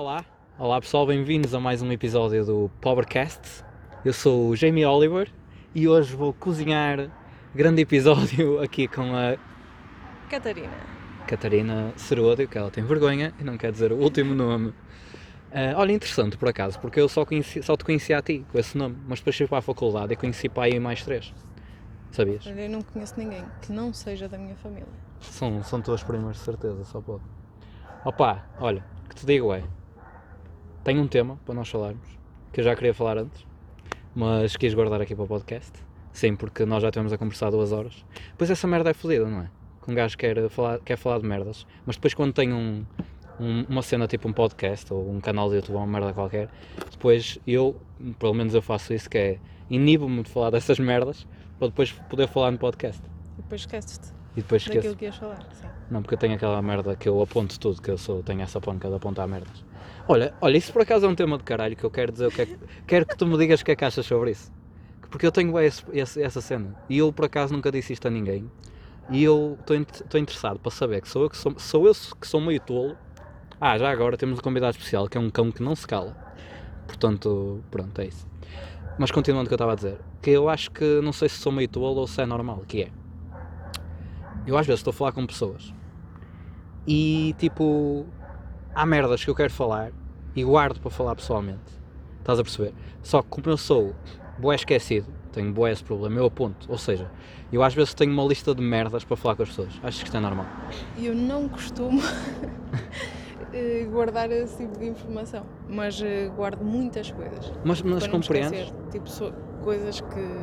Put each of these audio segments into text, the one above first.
Olá, olá pessoal, bem-vindos a mais um episódio do Powercast. Eu sou o Jamie Oliver e hoje vou cozinhar grande episódio aqui com a Catarina. Catarina Seródio, que ela tem vergonha e não quer dizer o último nome. Ah, olha, interessante por acaso, porque eu só, conheci, só te conhecia a ti com esse nome, mas depois fui para a faculdade e conheci para aí mais três. Sabias? Olha, Eu não conheço ninguém que não seja da minha família. São, são tuas primas, de certeza, só pode. Opa, olha, o que te digo é. Tenho um tema para nós falarmos, que eu já queria falar antes, mas quis guardar aqui para o podcast. Sim, porque nós já tivemos a conversar duas horas. Pois essa merda é fodida, não é? Que um gajo quer falar, quer falar de merdas, mas depois quando tem um, um- uma cena tipo um podcast ou um canal de YouTube ou uma merda qualquer, depois eu, pelo menos eu faço isso, que é inibo-me de falar dessas merdas para depois poder falar no podcast. E depois esqueces-te E depois esqueço. daquilo que ias falar. Sim. Não, porque eu tenho aquela merda que eu aponto tudo, que eu sou, tenho essa ponca de apontar merdas. Olha, olha, isso por acaso é um tema de caralho que eu quero dizer o que é que, quero que tu me digas o que é que achas sobre isso. Porque eu tenho esse, esse- essa cena e eu por acaso nunca disse isto a ninguém e eu estou interessado para saber que sou eu que sou, sou eu que sou meio tolo. Ah, já agora temos um convidado especial que é um cão que não se cala. Portanto, pronto, é isso. Mas continuando o que eu estava a dizer, que eu acho que não sei se sou meio tolo ou se é normal, que é. Eu às vezes estou a falar com pessoas e tipo há merdas que eu quero falar e guardo para falar pessoalmente. Estás a perceber? Só que como eu sou boé esquecido, tenho boé esse problema, eu aponto. Ou seja, eu às vezes tenho uma lista de merdas para falar com as pessoas. Achas que isto é normal? Eu não costumo eh, guardar esse tipo de informação, mas eh, guardo muitas coisas. Mas, mas compreendes? esquecer. Tipo, so- coisas que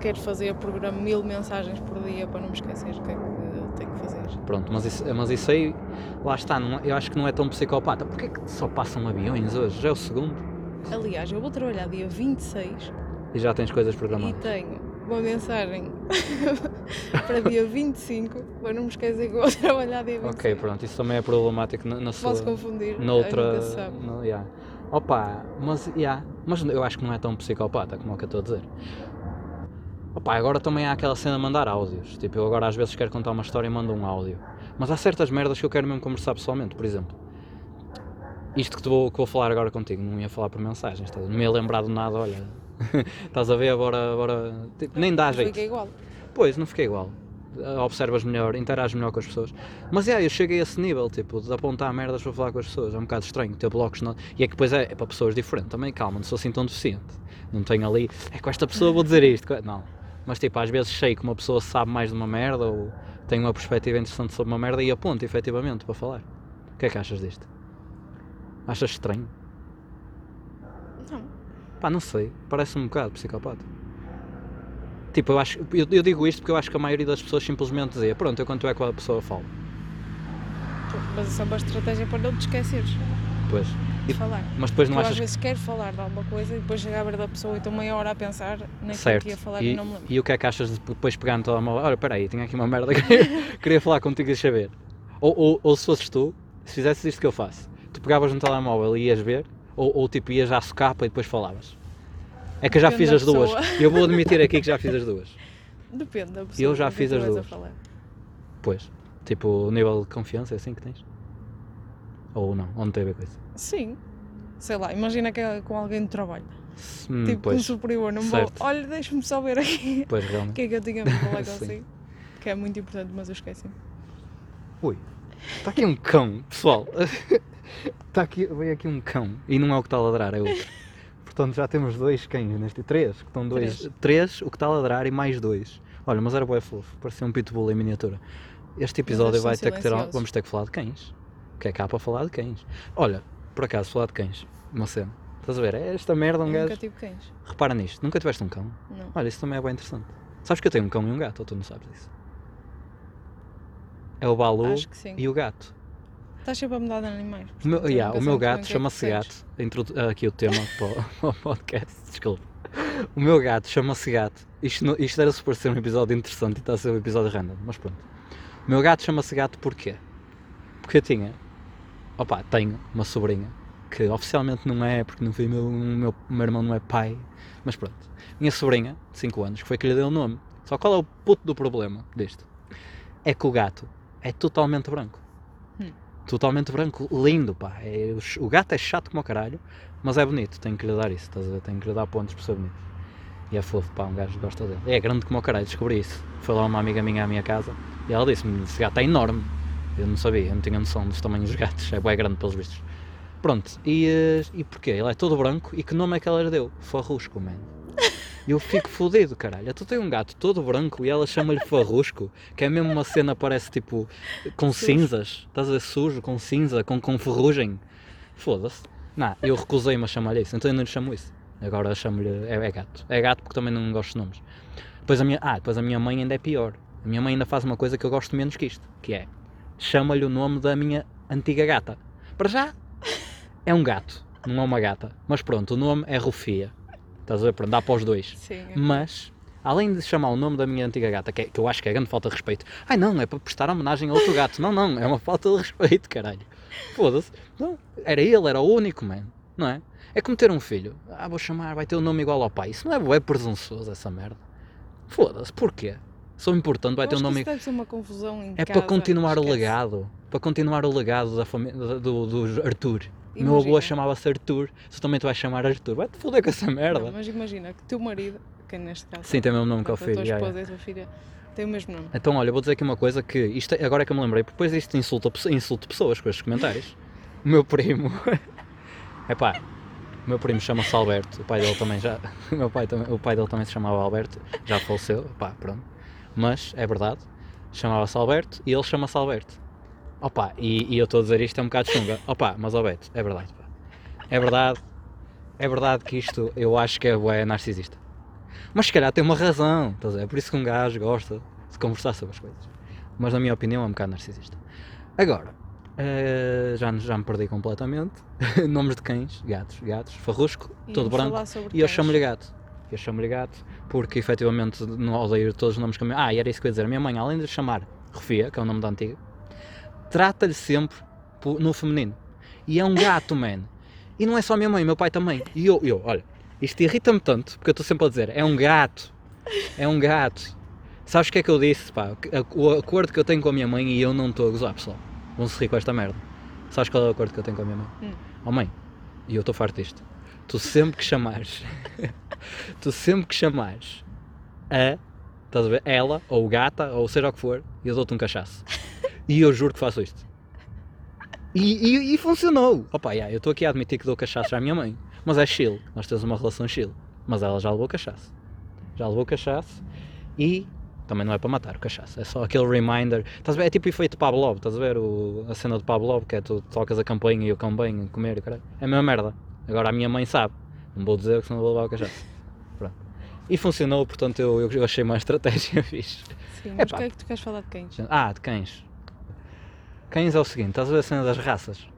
quero fazer, programo mil mensagens por dia para não me esquecer o que é que tenho que fazer. Pronto, mas isso, mas isso aí, lá está, não eu acho que não é tão psicopata. Porquê que só passam aviões hoje? Já é o segundo Aliás, eu vou trabalhar dia 26 e já tens coisas e programadas. tenho uma mensagem para dia 25 para não me esquecer que vou trabalhar dia 26. Ok, pronto, isso também é problemático na, na sua... Posso confundir, noutra. No, yeah. Opa, mas, yeah, mas eu acho que não é tão psicopata como é o que eu estou a dizer. Opa, agora também há aquela cena de mandar áudios. Tipo, eu agora às vezes quero contar uma história e mando um áudio. Mas há certas merdas que eu quero mesmo conversar pessoalmente, por exemplo. Isto que, vou, que vou falar agora contigo, não ia falar por mensagens, não me ia lembrar de nada, olha. estás a ver, agora. agora tipo, nem dá jeito. Fica igual. Pois, não fica igual. Observas melhor, interages melhor com as pessoas. Mas é, eu cheguei a esse nível, tipo, de apontar merdas para falar com as pessoas. É um bocado estranho ter blocos. Não... E é que depois é, é para pessoas diferentes também. Calma, não sou assim tão deficiente. Não tenho ali, é com esta pessoa vou dizer isto. Não. Mas tipo, às vezes sei que uma pessoa sabe mais de uma merda ou tem uma perspectiva interessante sobre uma merda e aponto efetivamente para falar. O que é que achas disto? Achas estranho? Não. Pá, não sei. Parece-me um bocado psicopata. Tipo, eu, acho, eu, eu digo isto porque eu acho que a maioria das pessoas simplesmente dizia pronto, eu quanto é que a pessoa fala. Mas isso é uma estratégia para não te esqueceres Pois. E- falar. Mas depois não eu às achas vezes quero falar de alguma coisa e depois chego à beira da pessoa e estou meia hora a pensar naquilo que ia falar e, e, não me lembro. e o que é que achas de depois pegar no telemóvel? Olha, peraí, tinha aqui uma merda que queria, falar contigo e ver. Ou, ou, ou se fosses tu, se fizesses isto que eu faço, tu pegavas no telemóvel e ias ver, ou, ou tipo ias à socapa e depois falavas. É que eu já fiz as duas. Eu vou admitir aqui que já fiz as duas. Depende da pessoa. Eu já fiz as a duas. Pois. Tipo, o nível de confiança é assim que tens? Ou não? Ou não tem a ver com isso? Sim. Sei lá, imagina que é com alguém de trabalho. Hum, tipo, um pois, superior, não vou. Olha, deixa-me só ver aqui pois o realmente. que é que eu tinha para falar consigo. Que é muito importante, mas eu esqueci. Ui, está aqui um cão, pessoal. Está aqui, veio aqui um cão e não é o que está a ladrar, é outro. Portanto, já temos dois cães neste. Três, que estão dois. Três. Três, o que está a ladrar e mais dois. Olha, mas era boé fofo, parecia um pitbull em miniatura. Este episódio vai ter que ter. Vamos ter que falar de cães. Que é cá para falar de cães. Olha, por acaso, falar de cães, uma cena. Estás a ver? É esta merda, um eu gajo. nunca tive cães. Repara nisto, nunca tiveste um cão? Não. Olha, isso também é bem interessante. Sabes que eu tenho um cão e um gato, ou tu não sabes disso? É o Balu e o gato. Estás sempre a mudar de animais. O meu, yeah, o meu gato chama-se gato. Introdu- aqui o tema para o, para o podcast, desculpa. O meu gato chama-se gato. Isto, não- isto era suposto ser um episódio interessante e está a ser um episódio random, mas pronto. O meu gato chama-se gato porquê? Porque eu tinha, opa, tenho uma sobrinha que oficialmente não é, porque não foi meu, meu, meu irmão não é pai, mas pronto. Minha sobrinha, de 5 anos, que foi que lhe deu o nome. Só qual é o puto do problema disto? É que o gato é totalmente branco. Hum. Totalmente branco, lindo, pá. É, o o gato é chato como o caralho, mas é bonito, tenho que lhe dar isso, estás a ver? Tenho que lhe dar pontos por ser bonito. E é fofo, pá, um gajo gosta dele. É grande como o caralho, descobri isso. Foi lá uma amiga minha à minha casa e ela disse-me: esse gato é enorme. Eu não sabia, eu não tinha noção dos tamanhos dos gatos, é bem grande pelos vistos. Pronto, e, eh, e porquê? Ele é todo branco e que nome é que ela lhe deu? Farrusco, mano. E eu fico fodido, caralho. Tu tens um gato todo branco e ela chama-lhe farrusco, que é mesmo uma cena, parece tipo com Sujo. cinzas. Estás a ver sujo, com cinza, com, com ferrugem. Foda-se. Não, eu recusei-me a chamar-lhe isso, então eu não lhe chamo isso. Agora chamo-lhe. É, é gato. É gato porque também não gosto de nomes. Depois a minha, ah, depois a minha mãe ainda é pior. A minha mãe ainda faz uma coisa que eu gosto menos que isto, que é chama-lhe o nome da minha antiga gata. Para já é um gato, não é uma gata. Mas pronto, o nome é Rufia. Estás a ver? Pronto, dá para os dois. Sim. é. Mas, além de chamar o nome da minha antiga gata, que, é- que eu acho que é grande falta de respeito, ai não, é para prestar homenagem a outro gato. Não, não, é uma falta de respeito, caralho. Foda-se. Não, era ele, era o único, man. Não é? É como ter um filho. Ah, vou chamar, vai ter o nome igual ao pai. Isso não é bué presunçoso, essa merda. Foda-se, porquê? Sou importante, vai Eu ter um nome isso deve ser uma confusão em é casa, para continuar o esquece. legado. Para continuar o legado da família do, do Arthur. O meu avô Imagina. chamava-se Arthur. Tu também te vais chamar Arthur. Vai-te foder com essa merda. Não, mas imagina que teu marido, que neste caso Sim, tem o mesmo nome que o pronto, a tua filho. esposa e a tua filha, tem o mesmo nome. Então, olha, vou dizer aqui uma coisa que isto é- agora é que eu me lembrei, porque depois isto insulta, insulta pessoas com estes comentários. O meu primo, é pá, o meu primo chama-se Alberto, o pai dele também já, o, meu pai também, o pai dele também se chamava Alberto, já faleceu, pá, pronto. Mas é verdade, chamava-se Alberto e ele chama-se Alberto. Opa, e, e eu estou a dizer isto é um bocado chunga. Opa, mas Alberto, é verdade, pá. É verdade, é verdade que isto eu acho que é, bué narcisista. Mas se calhar tem uma razão, estás? É por isso que um gajo gosta de conversar sobre as coisas. Mas na minha opinião é um bocado narcisista. Agora, eh, já, já me perdi completamente. Nomes de cães, gatos, gatos, farrusco, todo branco. E eu chamo-lhe gato. Eu chamo-lhe gato porque efetivamente não odeio todos os nomes que a minha... Ah, era isso que eu ia dizer. A minha mãe, além de chamar Rufia, que é o nome da antiga, trata-lhe sempre no feminino. E é um gato, man. E não é só a minha mãe, meu pai também. E eu, eu olha, isto irrita-me tanto, porque eu estou sempre a dizer, é um gato. É um gato. Sabes o que é que eu disse, pá? O acordo que eu tenho com a minha mãe e eu não estou a gozar, pessoal. Vão-se rir com esta merda. Sabes qual é o acordo que eu tenho com a minha mãe? Hum. Oh mãe, e eu estou farto disto. Tu sempre que chamares, tu sempre que chamares a, estás a ver, ela, ou gata, ou seja o que for, eu dou-te um cachaço. E eu juro que faço isto. E, e, e funcionou. Opa, yeah, eu estou aqui a admitir que dou cachaço à minha mãe, mas é chill. Nós temos uma relação chill. Mas ela já levou cachaço. Já levou cachaço e também não é para matar o cachaço, é só aquele reminder. Estás a ver? É tipo efeito Pavlov, estás a ver o, a cena de Pavlov, que é tu tocas a campainha e o cão comer caralho. É a mesma merda. Agora a minha mãe sabe. Não vou dizer que senão vou levar o cachaço. Pronto. E funcionou, portanto eu, eu achei uma estratégia fixe. Sim, mas o que é que tu queres falar de cães? Ah, de cães. Cães é o seguinte, estás a ver a cena das raças?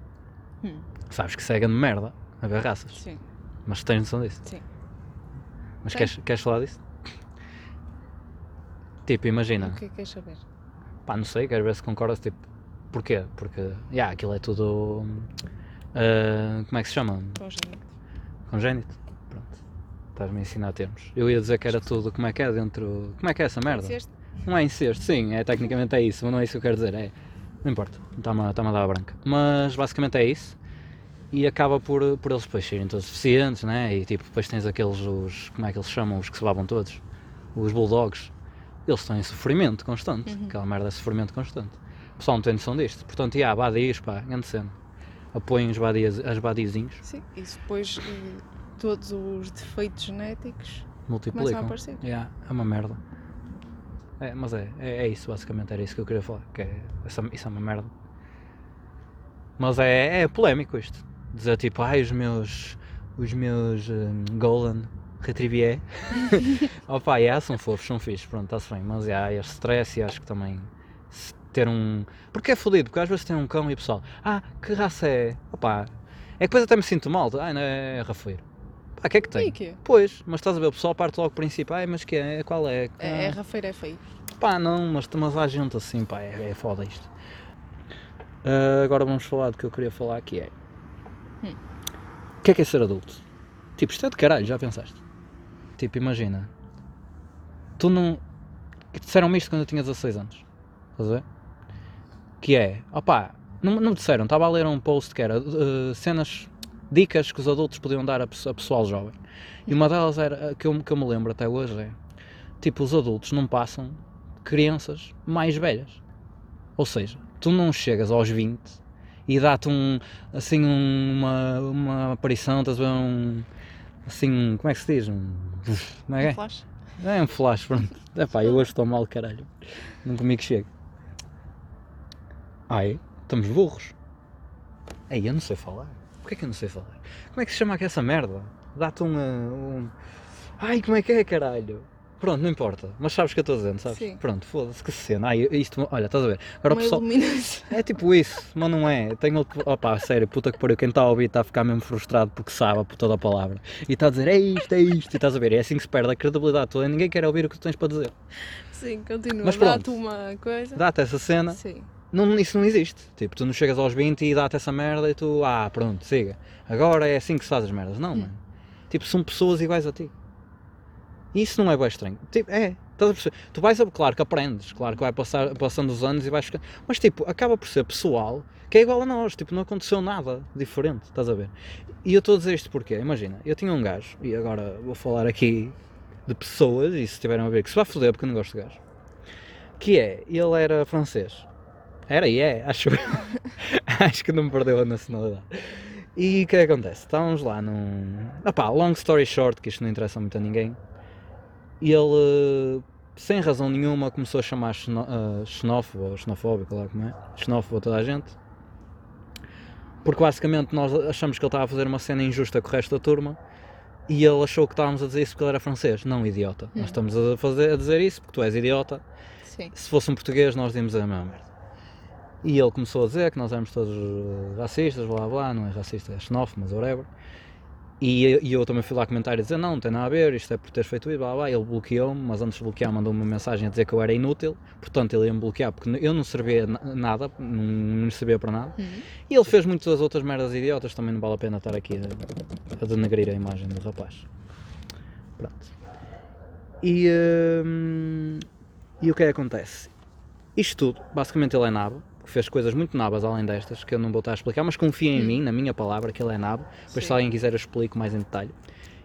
Hum, Sabes que cega de merda a ver raças. sim, Mas tens noção disso? sim. Mas queres, queres falar disso? Tipo, imagina. O que é que queres saber? Pá, não sei, quero ver se concordas, tipo, porquê? Porque, yeah, aquilo é tudo, ah, como é que se chama? Congénito. Congénito? Pronto, estás-me a ensinar termos. Eu ia dizer que era tudo, como é que é dentro, como é que é essa merda? Disseste? Não é incesto, sim, é, tecnicamente é isso, mas não é isso que eu quero dizer, é, não importa, está-me a, está-me a dar a branca. Mas, basicamente é isso, e acaba por, por eles depois serem todos deficientes, né, e tipo, depois tens aqueles, os, como é que eles chamam, os que se babam todos, os bulldogs, eles estão em sofrimento constante, Uhum. aquela merda é sofrimento constante. O pessoal não tem noção disto, portanto, e há badios, pá, grande cena. Apoiem os badias, as badizinhos, Sim. Se depois eh, todos os defeitos genéticos começam a multiplicam. aparecer. Yeah, é uma merda. É, mas é, é, é isso, basicamente, era isso que eu queria falar. Que é, isso é uma merda. Mas é, é polémico isto. Dizer tipo, ai, os meus. Os meus hum, Golden Retrivier. Opa, yeah, são fofos, são fixos, pronto, está-se bem. Mas yeah, este stress e acho que também se ter um. Porque é fodido, porque às vezes tem um cão e o pessoal, ah, que raça é? Opa, é que depois até me sinto mal, ah, não é rafeiro. Pá, o que é que tem? o quê? Pois, mas estás a ver, o pessoal parte logo do princípio, ai, mas que é? Qual é? É, é Ah, rafeiro, é feio. Pá, não, mas, mas há gente assim, pá, é, é foda isto. Ah, agora vamos falar do que eu queria falar que é. Hum. O que é que é ser adulto? Tipo, isto é de caralho, já pensaste? Tipo, imagina. Tu não. que Disseram-me isto quando eu tinha 16 anos. Estás a ver? Que é, opá, Não, não me disseram, estava a ler um post que era uh, cenas, dicas que os adultos podiam dar a, a pessoal jovem. E uma delas era, que eu, que eu me lembro até hoje, é tipo, os adultos não passam crianças mais velhas. Ou seja, tu não chegas aos 20 e dá-te um, assim, um- uma, uma aparição, estás a ver um, assim, um- como é que se diz? Um, como é que é? Flash? É um flash, pronto. Epá, eu hoje estou mal, caralho. Não comigo chego. Ai, estamos burros. Ei, eu não sei falar. Porquê que eu não sei falar? Como é que se chama aqui essa merda? Dá-te um, uh, um... Ai, como é que é, caralho? Pronto, não importa. Mas sabes o que eu estou dizendo, sabes? Sim. Pronto, foda-se, que cena. Ai, isto, olha, estás a ver? Agora o Uma pessoal... iluminação. É tipo isso, mas não é. Tenho que. Opá, sério, puta que pariu. Quem está a ouvir está a ficar mesmo frustrado porque sabe a puta da palavra. E está a dizer é isto, é isto. E estás a ver? É assim que se perde a credibilidade toda. Ninguém quer ouvir o que tu tens para dizer. Sim, continua. Mas Dá-te uma coisa. Dá-te essa cena. Sim. Não, isso não existe. Tipo, tu não chegas aos 20 e dá-te essa merda e tu. Ah, pronto, siga. Agora é assim que se faz as merdas. Não, mano. Tipo, são pessoas iguais a ti. Isso não é bem estranho. Tipo, é. Estás a perceber? Tu vais, a- claro que aprendes, claro que vai passar, passando os anos e vais ficar. Mas tipo, acaba por ser pessoal que é igual a nós. Tipo, não aconteceu nada diferente. Estás a ver? E eu estou a dizer isto porque, imagina, eu tinha um gajo, e agora vou falar aqui de pessoas, e se tiverem a ver, que se vai foder porque eu não gosto de gajo. Que é, ele era francês. Era e é, acho acho que não perdeu a nacionalidade. E o que é que acontece? Estávamos lá num. Opá, long story short, que isto não interessa muito a ninguém. E ele, sem razão nenhuma, começou a chamar xeno, uh, xenófobo ou xenofóbico, lá como é? Xenófobo a toda a gente. Porque basicamente nós achamos que ele estava a fazer uma cena injusta com o resto da turma e ele achou que estávamos a dizer isso porque ele era francês. Não, idiota. Nós estamos a, fazer, a dizer isso porque tu és idiota Sim. se fosse um português nós dizíamos a mesma merda. E ele começou a dizer que nós éramos todos eh, racistas, blá blá, não é racista, é xenófobo, mas whatever. E, e eu também fui lá comentar e dizer não, não tem nada a ver, isto é por teres feito isso, blá blá. Ele bloqueou-me, mas antes de bloquear mandou-me uma mensagem a dizer que eu era inútil, portanto ele ia-me bloquear porque eu não servia na- nada, não, não servia para nada. Uhum. E ele fez muitas outras merdas idiotas, também não vale a pena estar aqui a, a denegrir a imagem do rapaz. Pronto. E, hum, e o que é que acontece? Isto tudo, basicamente ele é nabo, fez coisas muito nabas além destas, que eu não vou estar a explicar, mas confia em mim, na minha palavra, que ele é nabo, depois se Sim. alguém quiser eu explico mais em detalhe.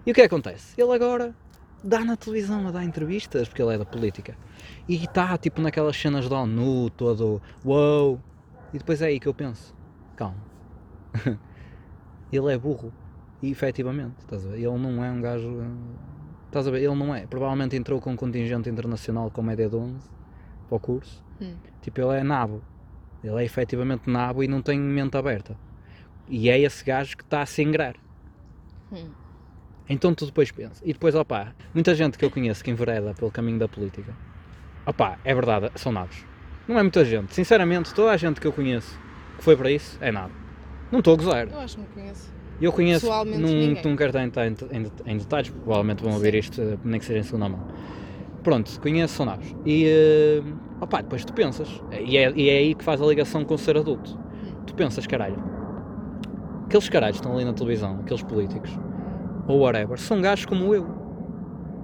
E o que é que acontece? Ele agora dá na televisão a dar entrevistas, porque ele é da política. E está tipo naquelas cenas da ONU, todo uou. E depois é aí que eu penso, calma. ele é burro. E efetivamente, estás a ver? Ele não é um gajo. hum, Estás a ver? Ele não é. Provavelmente entrou com um contingente internacional como é de 11 para o curso. Hum. Tipo, ele é nabo. Ele é efetivamente nabo e não tem mente aberta. E é esse gajo que está a se engrar. Hum. Então tu depois pensas. E depois, opá, muita gente que eu conheço que envereda pelo caminho da política. Opá, é verdade, são nabos. Não é muita gente. Sinceramente, toda a gente que eu conheço que foi para isso é nabo. Não estou a gozar. Eu acho que não conheço. Eu conheço, não, ninguém. não quero estar em, em, em detalhes, provavelmente vão ouvir Sim. isto, eh, nem que seja em segunda mão. Pronto, nabos. E, opá, depois tu pensas, e é, e é aí que faz a ligação com ser adulto. Tu pensas, caralho, aqueles caralhos que estão ali na televisão, aqueles políticos, ou whatever, são gajos como eu.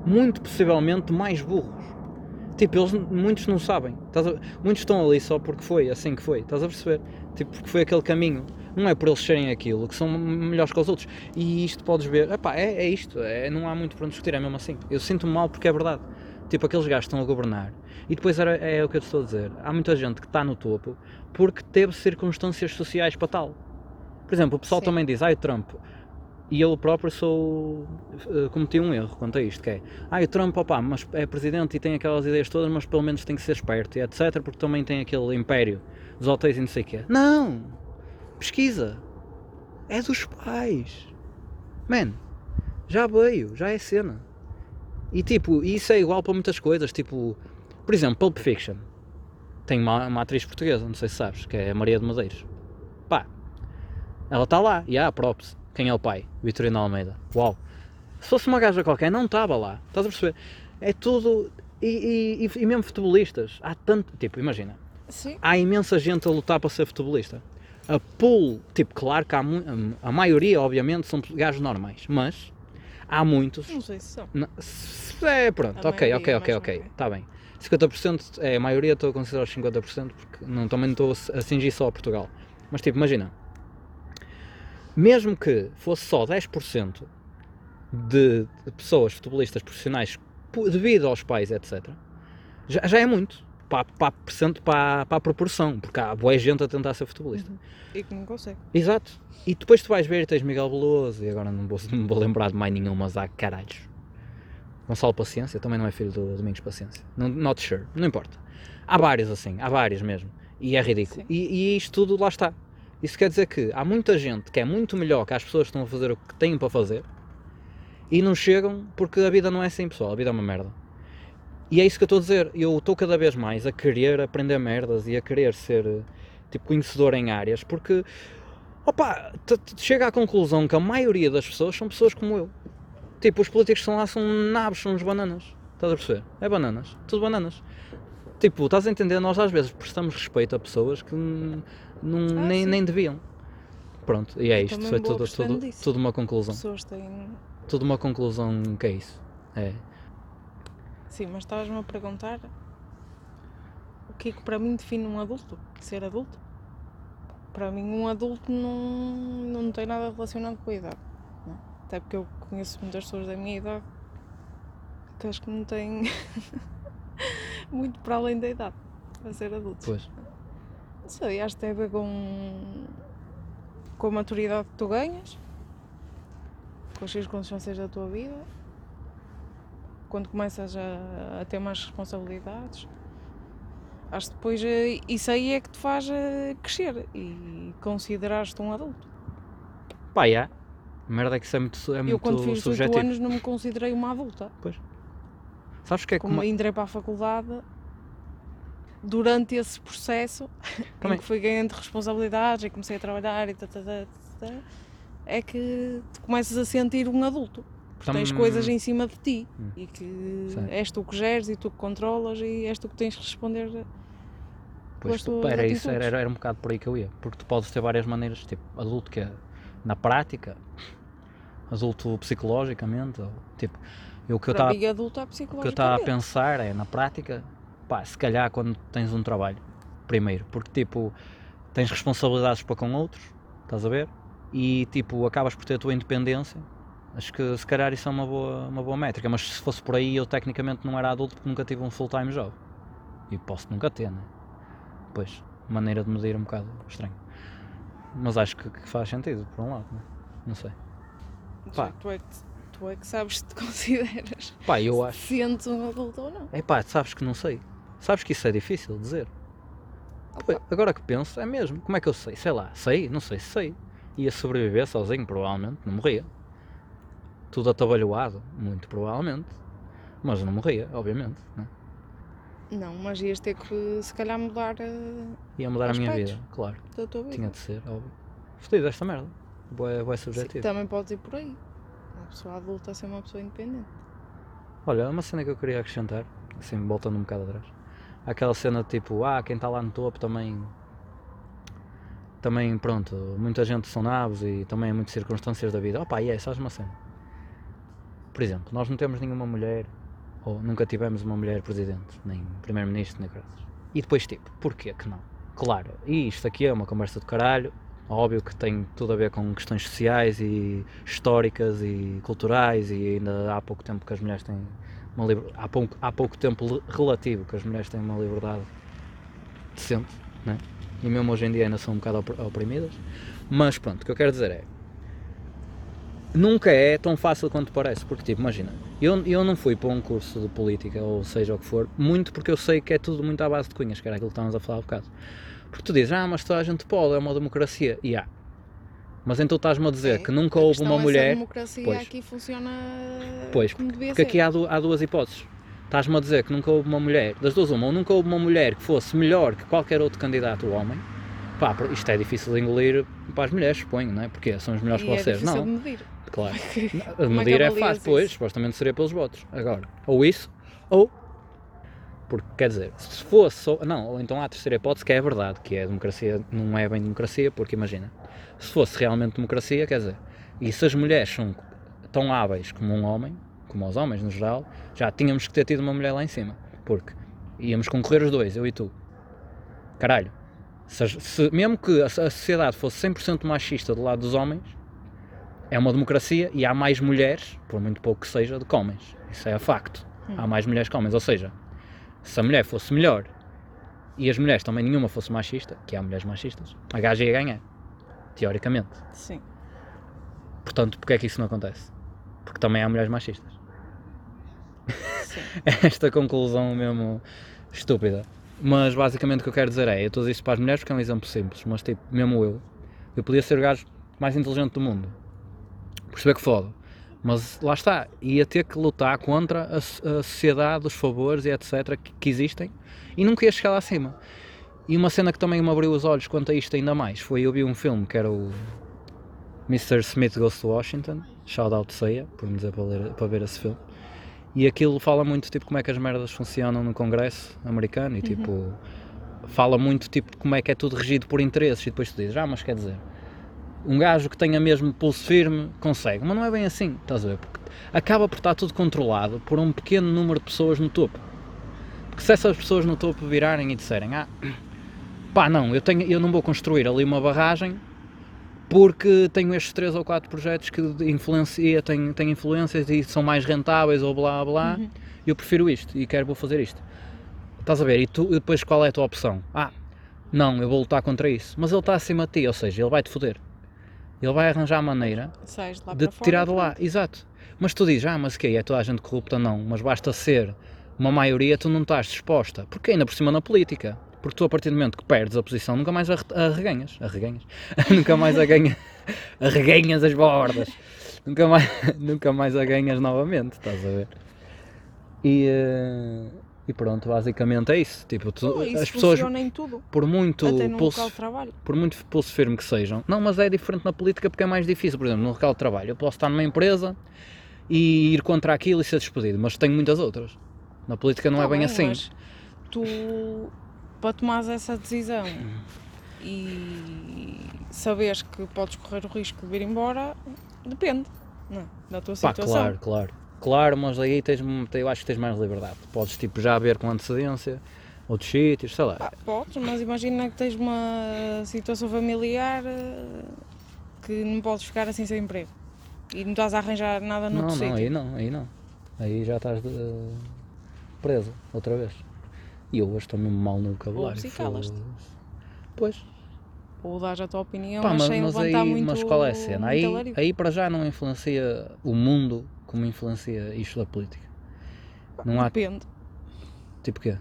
Muito possivelmente mais burros. Tipo, eles, muitos não sabem. Muitos estão ali só porque foi assim que foi. Estás a perceber? Tipo, porque foi aquele caminho. Não é por eles serem aquilo que são melhores que os outros. E isto podes ver. Epá, é, é isto. É, não há muito para discutir. É mesmo assim. Eu sinto-me mal porque é verdade. Tipo, aqueles gajos estão a governar. E depois era, é o que eu te estou a dizer. Há muita gente que está no topo porque teve circunstâncias sociais para tal. Por exemplo, o pessoal Sim. também diz, ai, o Trump. E eu próprio sou. eh, cometi um erro quanto a isto, que é. Ai, o Trump, opá, mas é presidente e tem aquelas ideias todas, mas pelo menos tem que ser esperto e etc. Porque também tem aquele império dos hotéis e não sei o quê. Não! Pesquisa! É dos pais! Man, já veio, já é cena. E tipo, isso é igual para muitas coisas, tipo, por exemplo, Pulp Fiction. Tem uma, uma atriz portuguesa, não sei se sabes, que é a Maria de Medeiros. Pá, ela está lá, e há props. Quem é o pai? Vitorino Almeida. Uau! Se fosse uma gaja qualquer, não estava lá. Estás a perceber? É tudo. E, e- e mesmo futebolistas. Há tanto. Tipo, imagina. Sim. Há imensa gente a lutar para ser futebolista. A pool, tipo, claro que há a maioria, obviamente, são gajos normais, mas há muitos. Não sei se são. Não, se- é, pronto, A ok, ok, ok, ok, está bem. 50% é a maioria, estou a considerar os 50%, porque não, também não estou a cingir só a Portugal. Mas tipo, imagina, mesmo que fosse só 10% de, de pessoas futebolistas profissionais devido aos pais, etc., já, já é muito para, para, a percent- para, para a proporção, porque há boa gente a tentar ser futebolista. E que não consegue. Exato. E depois tu vais ver e tens Miguel Veloso, e agora não vou, não me vou lembrar de mais nenhum, mas há caralhos. Gonçalo Paciência, também não é filho do Domingos Paciência. Não, not sure, não importa. Há vários assim, há vários mesmo. E é ridículo. E, e isto tudo lá está. Isso quer dizer que há muita gente que é muito melhor que as pessoas que estão a fazer o que têm para fazer e não chegam porque a vida não é assim, pessoal. A vida é uma merda. E é isso que eu estou a dizer. Eu estou cada vez mais a querer aprender merdas e a querer ser eh, tipo conhecedor em áreas porque opa, chega à conclusão que a maioria das pessoas são pessoas como eu. Tipo, os políticos que estão lá são nabos, são uns bananas. Estás a perceber? É bananas. Tudo bananas. Tipo, estás a entender? Nós às vezes prestamos respeito a pessoas que não, Ah, nem, sim. nem deviam. Pronto, e é Eu isto. Foi tudo, tudo, disso. tudo uma As conclusão. pessoas têm. Tudo uma conclusão que é isso. É. Sim, mas estavas-me a perguntar o que é que para mim define um adulto? Ser adulto? Para mim, um adulto não, não tem nada relacionado com a idade. não. Até porque eu conheço muitas pessoas da minha idade que acho que não têm muito para além da idade para ser adultos. Pois. Não sei, acho que tem a ver com, com a maturidade que tu ganhas, com as circunstâncias da tua vida, quando começas a, a ter mais responsabilidades. Acho que depois eh, isso aí é que te faz eh, crescer e considerar-te um adulto. Pá. A merda é que isso é muito, é eu, quando fiz 18 subjetivo. anos, não me considerei uma adulta. Sabes o que é Como uma... entrei para a faculdade, durante esse processo, Também. em que fui ganhando responsabilidades e comecei a trabalhar e tá, tá, tá, tá, tá, é que te começas a sentir um adulto. Porque tens Tam- coisas em cima de ti Hum. e que Sei. és tu que geres e tu que controlas e és tu que tens que responder. Pois, tuas era isso, era, era, um bocado por aí que eu ia. Porque tu podes ter várias maneiras, tipo, adulto que é na prática, adulto psicologicamente, ou, tipo, eu, o que eu estava estava a pensar é, na prática, pá, se calhar quando tens um trabalho, primeiro, porque tipo, tens responsabilidades para com outros, estás a ver? E tipo, acabas por ter a tua independência. Acho que se calhar isso é uma boa, uma boa métrica, mas se fosse por aí eu tecnicamente não era adulto porque nunca tive um full-time job. E posso nunca ter, né? Pois, maneira de medir um bocado estranho. Mas acho que, que faz sentido, por um lado, né? Não sei. pá. Tu, é que, tu é que sabes se te consideras Pá, eu acho. se sentes um adulto ou não. É pá, sabes que não sei. Sabes que isso é difícil de dizer. Pois, agora que penso, é mesmo. Como é que eu sei? Sei lá, sei, não sei se sei. Ia sobreviver sozinho, provavelmente, não morria. Tudo atabalhoado, muito provavelmente. Mas não morria, obviamente. Né? Não, mas ias ter que se calhar mudar eh, Ia mudar a minha vida, claro. da tua vida. Tinha de ser, óbvio. Fodido esta merda. Boa, boa Sim, subjetivo. também podes ir por aí. Uma pessoa adulta a ser uma pessoa independente. Olha, uma cena que eu queria acrescentar, assim, voltando um bocado atrás. Aquela cena de tipo, ah, quem está lá no topo também. Também, pronto, muita gente são nabos e também há muitas circunstâncias da vida. Opa, e é, sabes uma cena? Por exemplo, nós não temos nenhuma mulher, ou nunca tivemos uma mulher presidente, nem primeiro-ministro, nem coisas. E depois, tipo, porquê que não? Claro, e isto aqui é uma conversa do caralho, óbvio que tem tudo a ver com questões sociais e históricas e culturais e ainda há pouco tempo que as mulheres têm uma liber... há, pouco, há pouco tempo relativo que as mulheres têm uma liberdade decente, né? e mesmo hoje em dia ainda são um bocado opr- oprimidas, mas pronto, o que eu quero dizer é nunca é tão fácil quanto parece, porque tipo, imagina, eu, eu não fui para um curso de política, ou seja o que for, muito porque eu sei que é tudo muito à base de cunhas, que era aquilo que estávamos a falar há bocado. Porque tu dizes, ah, mas toda a gente pode, é uma democracia. E há. Mas então estás-me a dizer É, que nunca houve uma é se a mulher. democracia Pois. aqui funciona Pois, como devia Porque ser. aqui há, há duas hipóteses. Estás-me a dizer que nunca houve uma mulher, das duas uma, ou nunca houve uma mulher que fosse melhor que qualquer outro candidato homem. Pá, isto é difícil de engolir para as mulheres, suponho, não é? Porque são os melhores e que é vocês. difícil não, de medir. Claro. Medir é fácil, pois, isso? supostamente seria pelos votos. Agora, ou isso, ou. Porque, quer dizer, se fosse. Não, ou então há a terceira hipótese que é a verdade, que é a democracia, não é bem democracia, porque imagina, se fosse realmente democracia, quer dizer, e se as mulheres são tão hábeis como um homem, como os homens no geral, já tínhamos que ter tido uma mulher lá em cima, porque íamos concorrer os dois, eu e tu. Caralho, Se, se- mesmo que a, a sociedade fosse 100% machista do lado dos homens, é uma democracia e há mais mulheres, por muito pouco que seja, do que homens. Isso é a facto. Hum. Há mais mulheres que homens. Ou seja, se a mulher fosse melhor e as mulheres também nenhuma fosse machista, que há mulheres machistas, a gaja ia ganhar. Teoricamente. Sim. Portanto, porque é que isso não acontece? Porque também há mulheres machistas. Sim. esta conclusão mesmo estúpida. Mas basicamente o que eu quero dizer é, eu estou a dizer isso para as mulheres porque é um exemplo simples, mas tipo, mesmo eu, eu podia ser o gajo mais inteligente do mundo. Perceber que foda. Mas lá está, ia ter que lutar contra a, a sociedade, os favores e etc. Que, que existem e nunca ia chegar lá acima. E uma cena que também me abriu os olhos quanto a isto ainda mais foi eu vi um filme que era o Mr. Smith Goes to Washington, shout out Ceia, por me dizer para, ler- para ver esse filme. E aquilo fala muito tipo como é que as merdas funcionam no Congresso americano e tipo fala muito tipo como é que é tudo regido por interesses e depois tu dizes, ah, mas quer dizer, um gajo que tenha mesmo pulso firme consegue, mas não é bem assim, estás a ver? Porque acaba por estar tudo controlado por um pequeno número de pessoas no topo. Porque se essas pessoas no topo virarem e disserem, ah, pá, não, eu, tenho, eu não vou construir ali uma barragem porque tenho estes três ou quatro projetos que influencia, têm, têm influências e são mais rentáveis ou blá blá, Uhum. eu prefiro isto e quero vou fazer isto. Estás a ver? E tu, e depois qual é a tua opção? Ah, não, eu vou lutar contra isso. Mas ele está acima de ti, ou seja, ele vai-te foder. Ele vai arranjar a maneira de de te tirar de lá. pronto. Exato. Mas tu dizes, ah, mas o quê? É toda a gente corrupta? Não. Mas basta ser uma maioria, tu não estás disposta. Porque ainda por cima na política. Porque tu, a partir do momento que perdes a posição, nunca mais a, re- a reganhas. A reganhas. nunca mais a ganhas. A reganhas as bordas. nunca, mais, nunca mais a ganhas novamente, estás a ver? E, eh, e pronto, basicamente é isso. Tipo, tu- Oh, Isso as pessoas, em tudo. por muito Até no pulso local de trabalho. por muito pulso firme que sejam. Não, mas é diferente na política porque é mais difícil. Por exemplo, no local de trabalho, eu posso estar numa empresa e ir contra aquilo e ser despedido, mas tenho muitas outras. Na política não Tá é bem, bem, assim. mas tu, para tomares essa decisão e saberes que podes correr o risco de ir embora, depende não é? da tua Pá, situação. claro, claro. Claro, mas aí tens, eu acho que tens mais liberdade. Podes tipo já ver com antecedência outros sítios, sei lá. Pá, podes, mas imagina que tens uma situação familiar eh, que não podes ficar assim sem emprego e não estás a arranjar nada não, noutro não, sítio. aí não, aí não. Aí já estás de- preso outra vez. E eu hoje estou mesmo mal no vocabulário. E calas-te. Pois, Ou dás a tua opinião, Pá, mas, mas, sem mas levantar aí, muito mas qual é a cena? Aí, aí para já não influencia o mundo como influencia isto da política. Não há Depende. tipo quê?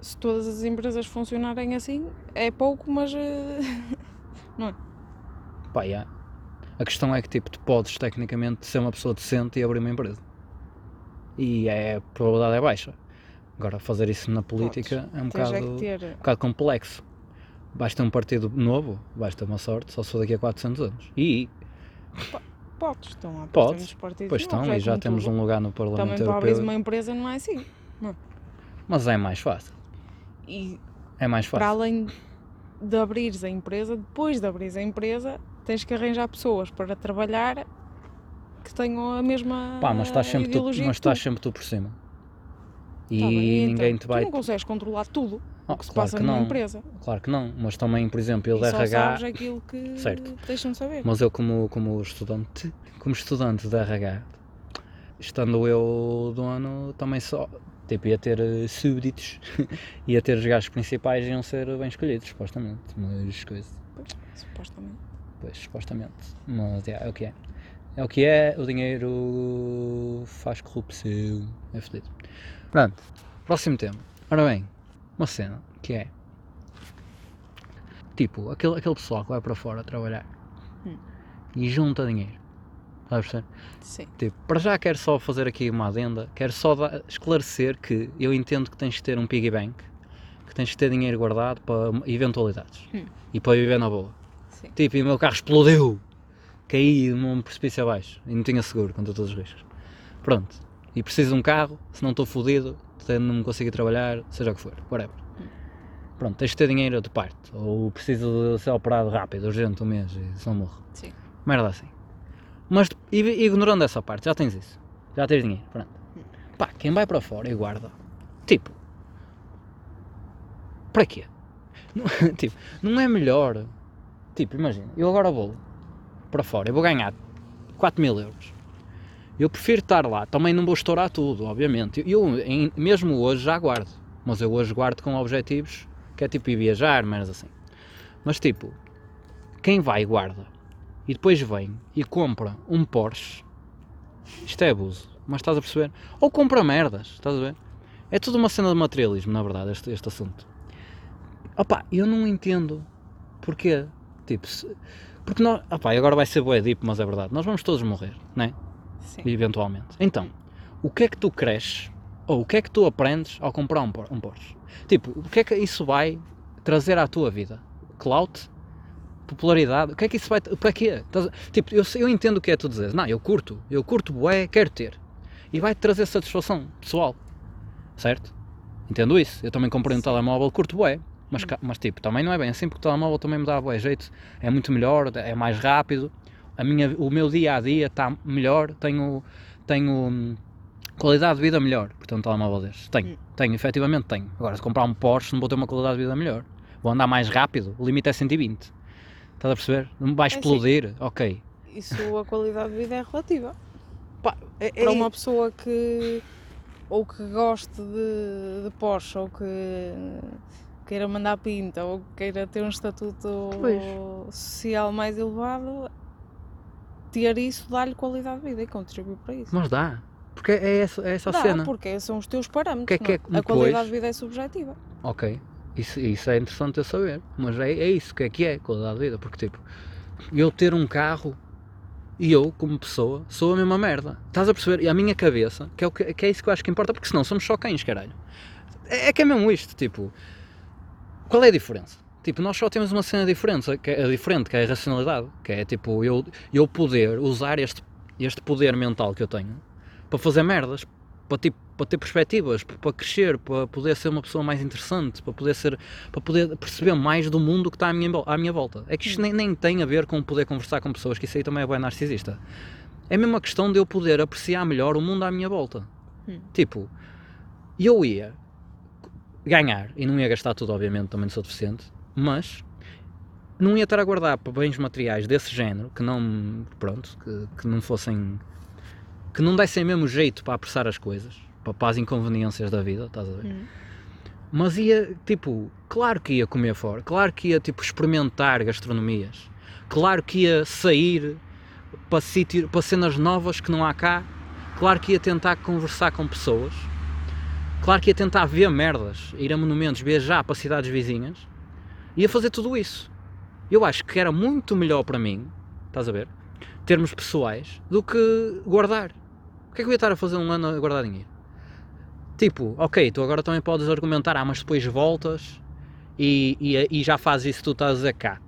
Se todas as empresas funcionarem assim, é pouco, mas eh, Pá, já. A questão é que tipo, tu podes tecnicamente ser uma pessoa decente e abrir uma empresa. E é, a probabilidade é baixa. Agora fazer isso na política é um bocado, é que ter. um bocado complexo. Basta um partido novo, basta uma sorte, só se for daqui a 400 anos. E Podes, estão a nos partidos pois estão, é e já como temos um lugar no Parlamento Também para abrir Europeu. uma empresa não é assim. Mas é mais fácil. E É mais para fácil. além de abrires a empresa, depois de abrires a empresa, tens que arranjar pessoas para trabalhar que tenham a mesma Pá, mas estás sempre tu, ideologia mas que tu. estás sempre tu por cima. E Tá bem, ninguém então, te vai. Tu não consegues controlar tudo Oh, o que se claro passa que numa não, empresa. claro que não. Mas também, por exemplo, eu E só RH. sabes aquilo que Certo. deixam saber. Mas eu como, como estudante, como estudante de RH, estando eu dono, também só, tipo, ia ter eh, súbditos, ia ter os gajos principais iam ser bem escolhidos, supostamente, mas coisa, Supostamente. pois, supostamente, mas é, é o que é. É o que é, o dinheiro faz corrupção, é fedido. Pronto, próximo tema. Ora bem, uma cena que é, tipo, aquele, aquele pessoal que vai para fora trabalhar Hum. e junta dinheiro? Sim. Tipo, para já quero só fazer aqui uma adenda, quero só dar- esclarecer que eu entendo que tens de ter um piggy bank, que tens de ter dinheiro guardado para eventualidades Hum. e para viver na boa. Sim. Tipo, e o meu carro explodiu, caí num precipício abaixo e não tinha seguro contra todos os riscos. Pronto, e preciso de um carro, se não estou fodido, se não me consigo trabalhar, seja o que for, whatever. Pronto, tens de ter dinheiro de parte, ou preciso de ser operado rápido, urgente, um mês, e não morro. Sim. Merda assim. Mas ignorando essa parte, já tens isso. Já tens dinheiro, pronto. Pá, quem vai para fora e guarda, tipo, para quê? Não, tipo, não é melhor. Tipo, imagina, eu agora vou para fora, eu vou ganhar 4 mil euros. Eu prefiro estar lá, também não vou estourar tudo, obviamente. Eu, em- mesmo hoje, já guardo. Mas eu hoje guardo com objetivos que é tipo ir viajar, mas assim. Mas tipo, quem vai e guarda e depois vem e compra um Porsche, isto é abuso, mas estás a perceber? Ou compra merdas, estás a ver? É tudo uma cena de materialismo, na verdade, este, este assunto. Opa, eu não entendo porquê. Tipo, se- porque nós. Opa, agora vai ser bué deep, mas é verdade. Nós vamos todos morrer, não é? Sim. Eventualmente. Então, o que é que tu cresces ou o que é que tu aprendes ao comprar um, Por- um Porsche? Tipo, o que é que isso vai trazer à tua vida? Clout? Popularidade? O que é que isso vai. Para quê? Tipo, eu, eu entendo o que é tu dizes. Não, eu curto. Eu curto bué, quero ter. E vai-te trazer satisfação pessoal. Certo? Entendo isso. Eu também comprei um telemóvel, curto bué. Mas, ca- mas tipo, também não é bem assim, porque o telemóvel também me dá bué jeito. É muito melhor, é mais rápido. A minha, o meu dia a dia está melhor. Tenho, tenho hum, qualidade de vida melhor. Portanto, um telemóvel destes. Tenho, Hum. tenho, efetivamente tenho. Agora, se comprar um Porsche, não vou ter uma qualidade de vida melhor. Vou andar mais rápido. O limite é 120. Estás a perceber? Não me vai É sim. explodir. Ok. Isso, a qualidade de vida é relativa. Pá, é- é- Para uma pessoa que ou que goste de, de Porsche ou que queira mandar pinta ou que queira ter um estatuto Pois. social mais elevado, ter isso dá-lhe qualidade de vida e contribui para isso. Mas dá. Porque é essa, é essa a Dá, cena. porque são os teus parâmetros. Que é que é não? a qualidade de vida é subjetiva. Ok. Isso, isso é interessante eu saber. Mas é, é isso que é que é qualidade de vida. Porque tipo, eu ter um carro e eu, como pessoa, sou a mesma merda. Estás a perceber? E a minha cabeça, que é, o que, que é isso que eu acho que importa, porque senão somos só cães, caralho. É, é que é mesmo isto, tipo. Qual é a diferença? Tipo, nós só temos uma cena diferente, que é, diferente, que é a racionalidade. Que é tipo, eu, eu poder usar este, este poder mental que eu tenho para fazer merdas, para, tipo, para ter perspectivas, para, crescer, para poder ser uma pessoa mais interessante, para poder ser, para poder perceber mais do mundo que está à minha, à minha volta. É que isto nem, nem tem a ver com poder conversar com pessoas, que isso aí também é bem narcisista. É mesmo a questão de eu poder apreciar melhor o mundo à minha volta. Hum. Tipo, eu ia ganhar, e não ia gastar tudo, obviamente, também não sou deficiente, mas não ia estar a guardar para bens materiais desse género, que não, pronto, que, que não fossem, que não dessem mesmo jeito para apressar as coisas, para, para as inconveniências da vida, estás a ver? Hum. Mas ia, tipo, claro que ia comer fora, claro que ia, tipo, experimentar gastronomias, claro que ia sair para, sítio, para cenas novas que não há cá, claro que ia tentar conversar com pessoas, claro que ia tentar ver merdas, ir a monumentos, viajar para cidades vizinhas, ia fazer tudo isso. Eu acho que era muito melhor para mim, estás a ver, termos pessoais, do que guardar. O que é que eu ia estar a fazer um ano a guardar dinheiro? Tipo, ok, tu agora também podes argumentar, ah, mas depois voltas e, e, e já fazes isso que tu estás a dizer cá.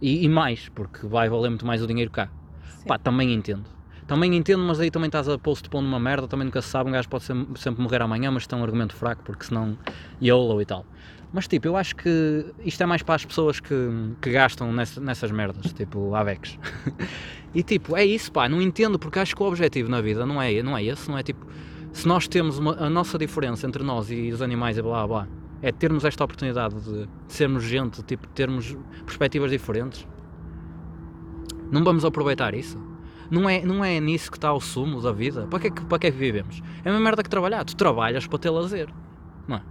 E, e mais, porque vai valer muito mais o dinheiro cá. Sim. Pá, também entendo. Também entendo, mas aí também estás a post-pôr numa merda, também nunca se sabe, um gajo pode ser- sempre morrer amanhã, mas isto é um argumento fraco, porque senão YOLO e tal. Mas tipo, eu acho que isto é mais para as pessoas que, que gastam nessa- nessas merdas, tipo AVEX. e tipo, é isso pá, não entendo, porque acho que o objetivo na vida não é, não é esse, não é tipo, se nós temos uma- a nossa diferença entre nós e os animais e blá blá, é termos esta oportunidade de, sermos gente, tipo, termos perspectivas diferentes. Não vamos aproveitar isso? Não é, não é nisso que está o sumo da vida? Para que, é que- para que é que vivemos? É uma merda que trabalhar. Tu trabalhas para ter lazer, não é?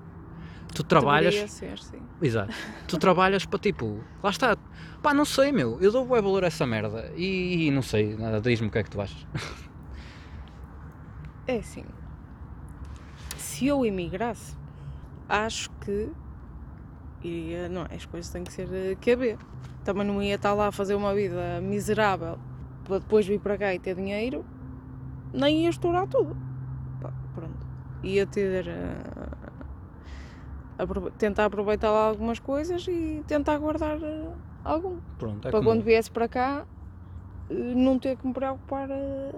Tu trabalhas. Deveria ser, sim. Exato. Tu trabalhas para tipo. Lá está. Pá, não sei, meu. Eu dou bué valor a essa merda. E, e não sei. nada, Diz-me o que é que tu achas. É assim. Se eu emigrasse, acho que iria, não é? As coisas têm que ser eh, QB. Também não ia estar lá a fazer uma vida miserável para depois vir para cá e ter dinheiro, nem ia estourar tudo. Pá, pronto. Ia ter. aprove- tentar aproveitar lá algumas coisas e tentar guardar eh, algum. Pronto, é para quando viesse para cá eh, não ter que me preocupar. eh,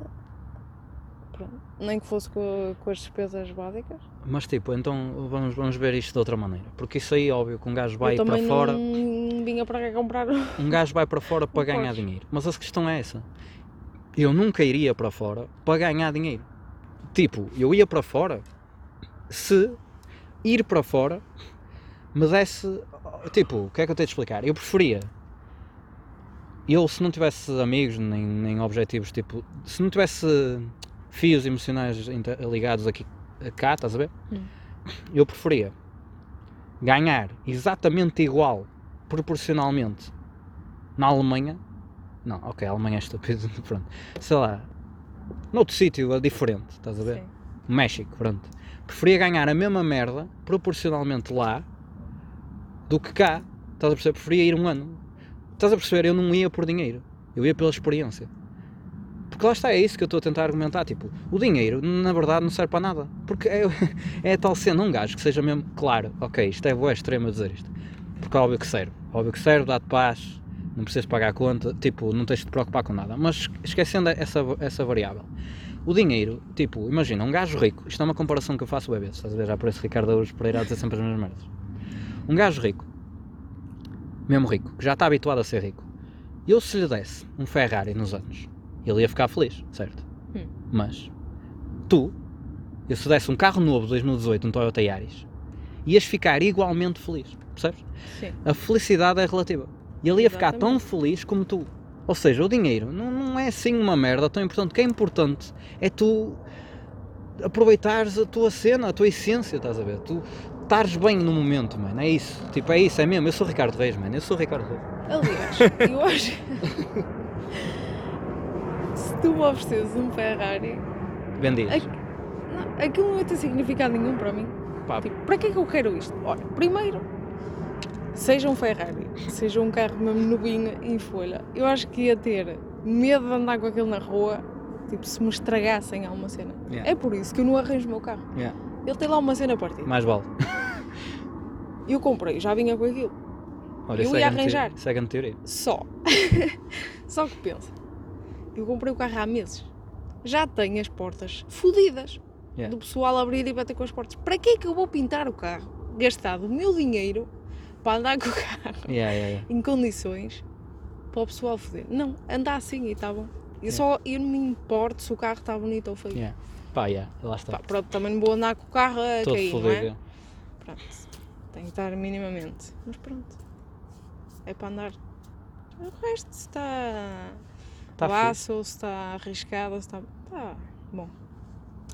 pronto, nem que fosse com, com as despesas básicas. Mas tipo, então vamos, vamos ver isto de outra maneira. Porque isso aí, óbvio, que um gajo vai para também fora. não vinha para cá comprar. Um gajo vai para fora para ganhar Porsche. dinheiro. Mas a questão é essa. Eu nunca iria para fora para ganhar dinheiro. Tipo, eu ia para fora se ir para fora me desse tipo, o que é que eu tenho de explicar? Eu preferia. Eu, se não tivesse amigos nem, nem objetivos, tipo, se não tivesse fios emocionais ligados aqui cá, estás a ver? Hum. Eu preferia ganhar exatamente igual, proporcionalmente, na Alemanha. Não, ok, a Alemanha é estúpido, pronto. Sei lá, noutro sítio é diferente, estás a ver? Sim. México, pronto. Preferia ganhar a mesma merda, proporcionalmente lá, do que cá. Estás a perceber? Preferia ir um ano. Estás a perceber? Eu não ia por dinheiro. Eu ia pela experiência. Porque lá está, é isso que eu estou a tentar argumentar. Tipo, o dinheiro, na verdade, não serve para nada. Porque é, é tal cena, um gajo que seja mesmo claro, ok, isto é boa extremo a dizer isto. Porque é óbvio que serve. Óbvio que serve, dá-te paz, não precisas pagar a conta, tipo, não tens de te preocupar com nada. Mas esquecendo essa, essa variável. O dinheiro, tipo, imagina, um gajo rico, isto é uma comparação que eu faço bebê, estás a ver? Já parece Ricardo Araújo Pereira a dizer sempre as mesmas merdas. Um gajo rico, mesmo rico, que já está habituado a ser rico, eu se lhe desse um Ferrari nos anos, ele ia ficar feliz, certo? Hum. Mas, tu, eu se desse um carro novo de 2018, um Toyota Yaris, ias ficar igualmente feliz, percebes? Sim. A felicidade é relativa. E ele ia ficar tão Exatamente. feliz como tu. Ou seja, o dinheiro não, não é assim uma merda tão importante. O que é importante é tu aproveitares a tua cena, a tua essência, estás a ver? Tu estares bem no momento, mano. É isso. Tipo, é isso, é mesmo. Eu sou Ricardo Reis, mano. Eu sou Ricardo Reis. Aliás, eu acho. Se tu me ofereces um Ferrari, Vendias. Aqui- não, aquilo não ia ter significado nenhum para mim. Pá, Tipo, para que é que eu quero isto? Olha, primeiro, seja um Ferrari, seja um carro mesmo novinho em folha, eu acho que ia ter medo de andar com aquilo na rua, tipo, se me estragassem alguma cena. Yeah. É por isso que eu não arranjo o meu carro. Yeah. Ele tem lá uma cena partida. mais vale. Eu comprei, já vinha com aquilo. Olha, Eu ia arranjar. A teoria. Só. Só que pensa. Eu comprei o carro há meses. Já tenho as portas fodidas. Yeah. Do pessoal abrir e bater com as portas. Para que é que eu vou pintar o carro? Gastar o meu dinheiro para andar com o carro Yeah, yeah, yeah. em condições para o pessoal foder. Não, anda assim e está bom. Eu, só, eu não me importo se o carro está bonito ou feio. Yeah. Pá, yeah, lá está. Pá, pronto, também não vou andar com o carro a Todo cair, não é? Pronto, tem que estar minimamente. Mas pronto, é para andar. O resto está Tá ou se está arriscado, ou se está. Tá bom.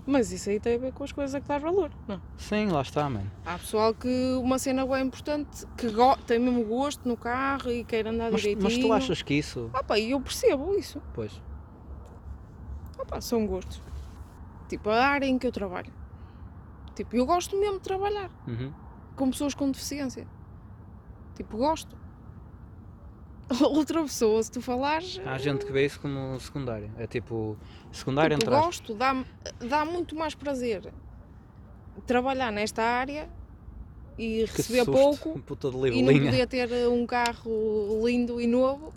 Mas isso aí tem a ver com as coisas a que dás valor, não? Sim, lá está, mano. Há pessoal que uma cena bem importante, que tem mesmo gosto no carro e quer andar Mas, direitinho. mas tu achas que isso. Ah pá, eu percebo isso. Pois. Ah pá, são gostos. Tipo, a área em que eu trabalho. Tipo, eu gosto mesmo de trabalhar. Uhum. com pessoas com deficiência. Tipo, gosto. Outra pessoa, se tu falares, Há gente que vê isso como secundário. É tipo. Secundário tipo, entre gosto, dá, dá muito mais prazer trabalhar nesta área e Que receber susto, pouco e não poder ter um carro lindo e novo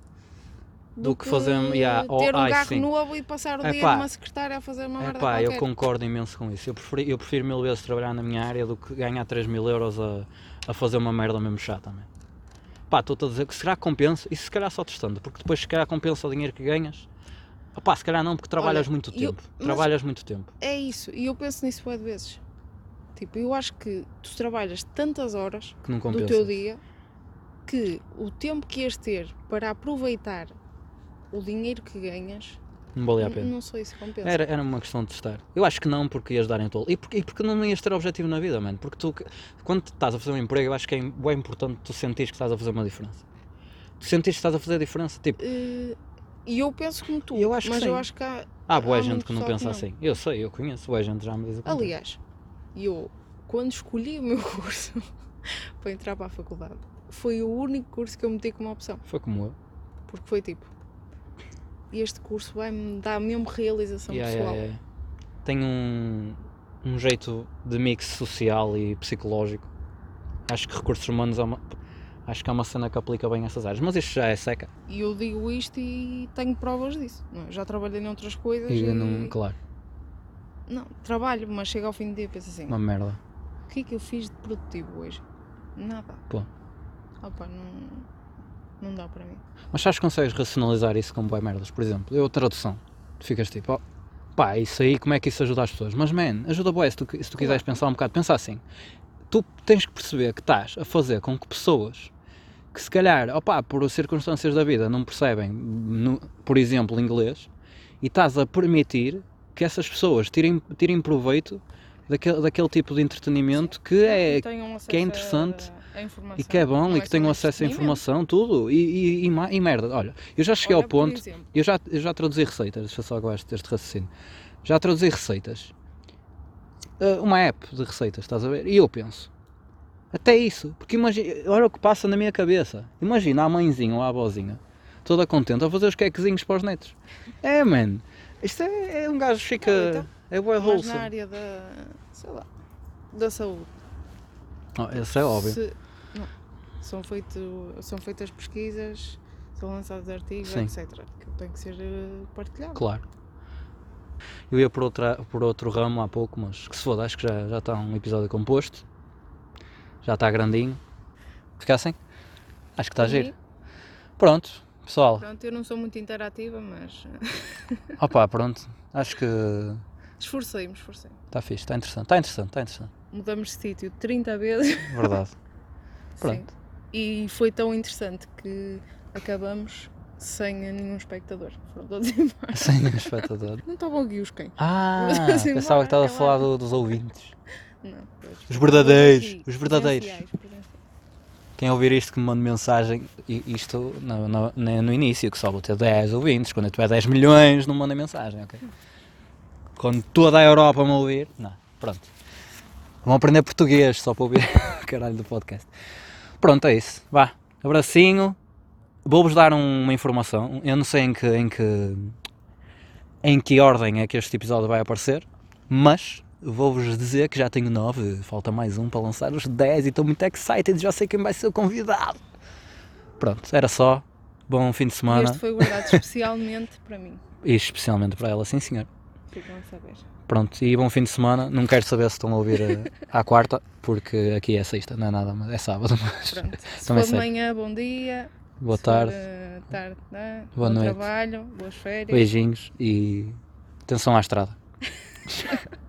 Do que fazer- yeah, oh, ter um ai, carro sim. novo e passar o É dia pá. numa secretária a fazer uma É merda pá, eu concordo imenso com isso. Eu prefiro, eu prefiro mil vezes trabalhar na minha área do que ganhar 3 mil euros a, a fazer uma merda mesmo chata, man. Pá, estou-te a dizer que se calhar compensa, isso se calhar só testando, porque depois se calhar compensa o dinheiro que ganhas. Pá, se calhar não, porque trabalhas Olha, muito eu- tempo. Trabalhas muito tempo. É isso, e eu penso nisso de vezes. Tipo, eu acho que tu trabalhas tantas horas do teu dia que o tempo que ias ter para aproveitar o dinheiro que ganhas, Não valia a pena. não sei se compensa. Era, era uma questão de testar. Eu acho que não, porque ias dar em tolo. E porque, e porque não ias ter objetivo na vida, mano. Porque tu, quando estás a fazer um emprego, eu acho que é bem importante tu sentires que estás a fazer uma diferença. Tu sentires que estás a fazer a diferença. Tipo, Eh, E eu penso como tu, Eu acho que mas sim. eu acho que há. há boa há gente que não pensa que não. assim. Eu sei, eu conheço. Boa gente já me diz o. Aliás, eu, quando escolhi o meu curso para entrar para a faculdade, foi o único curso que eu meti como opção. Foi como eu. Porque foi tipo, este curso vai-me dar mesmo realização Yeah, pessoal. yeah, yeah. Tem um, um jeito de mix social e psicológico. Acho que recursos humanos é uma, acho que é uma cena que aplica bem essas áreas. Mas isto já é seca. E eu digo isto e tenho provas disso. não é? Já trabalhei noutras coisas E e, não, claro, Não, trabalho, mas chega ao fim do dia e penso assim, uma merda. o que é que eu fiz de produtivo hoje? Nada. Pô. Opa, não, não dá para mim. Mas sabes que consegues racionalizar isso com boas merdas? Por exemplo, eu tradução. Tu ficas tipo, oh, pá, isso aí, como é que isso ajuda as pessoas? Mas, man, ajuda bué se tu, se tu quiseres pensar um bocado. Pensa assim, tu tens que perceber que estás a fazer com que pessoas que se calhar, opá, por circunstâncias da vida não percebem, no- por exemplo, inglês, e estás a permitir que essas pessoas tirem, tirem proveito daquele, daquele tipo de entretenimento que é, que é interessante a-. e que é bom Não e que tenham acesso entretenimento. informação, tudo, e, e, e, e merda, olha, eu já cheguei Olha, ao ponto, eu já, eu já traduzi receitas, deixa só acabar este, raciocínio. Já traduzi receitas. Uh, uma app de receitas, estás a ver? E eu penso, até isso, porque imagina, olha o que passa na minha cabeça. Imagina a mãezinha ou a avózinha, toda contente a fazer os quequezinhos para os netos. É, man, isto é, é um gajo que fica. Não, então, é boa mas na wholesome. área da, sei lá, da saúde. Oh, isso é óbvio. Se- são, feito, são feitas pesquisas, são lançados artigos, Sim. etc. Que tem que ser eh, partilhado. Claro. Eu ia por, outra, por outro ramo há pouco, mas que se foda, acho que já, já está um episódio composto. Já está grandinho. Ficassem? Acho que está a E, giro. Pronto, pessoal. Pronto, eu não sou muito interativa, mas Opa, pronto. Acho que esforcei-me, esforcei-me. está fixe, está interessante. Está interessante, está interessante. Mudamos de sítio 30 vezes. Verdade. Sim. E foi tão interessante que acabamos sem nenhum espectador. Foram todos embora. Sem nenhum espectador. Não estavam aqui os quem? Ah, pensava que estava a falar do- dos ouvintes. Não, pois. Os verdadeiros, Aqui, os verdadeiros. presenciais, presenciais. Quem ouvir isto que me mande mensagem, isto no, no, no- início, que só vou ter 10 ouvintes, quando eu tiver 10 milhões não mandem mensagem, ok? Quando toda a Europa me ouvir, não, pronto. Vão aprender português só para ouvir o caralho do podcast. Pronto, é isso. Vá, abracinho. Vou-vos dar um- uma informação. Eu não sei em que, em que em que ordem é que este episódio vai aparecer, mas vou-vos dizer que já tenho 9, falta mais um para lançar os 10 e estou muito excited, já sei quem vai ser o convidado. Pronto, era só. Bom fim de semana Este foi guardado especialmente para mim. e especialmente para ela, sim senhor. Ficam a saber. Pronto, e bom fim de semana. Não quero saber se estão a ouvir eh, à quarta, porque aqui é sexta, não é nada, mas é sábado. Mas Pronto. Se for de manhã, bom dia. boa for, tarde, eh, tarde, né? Boa bom noite. trabalho, boas férias. beijinhos e atenção à estrada.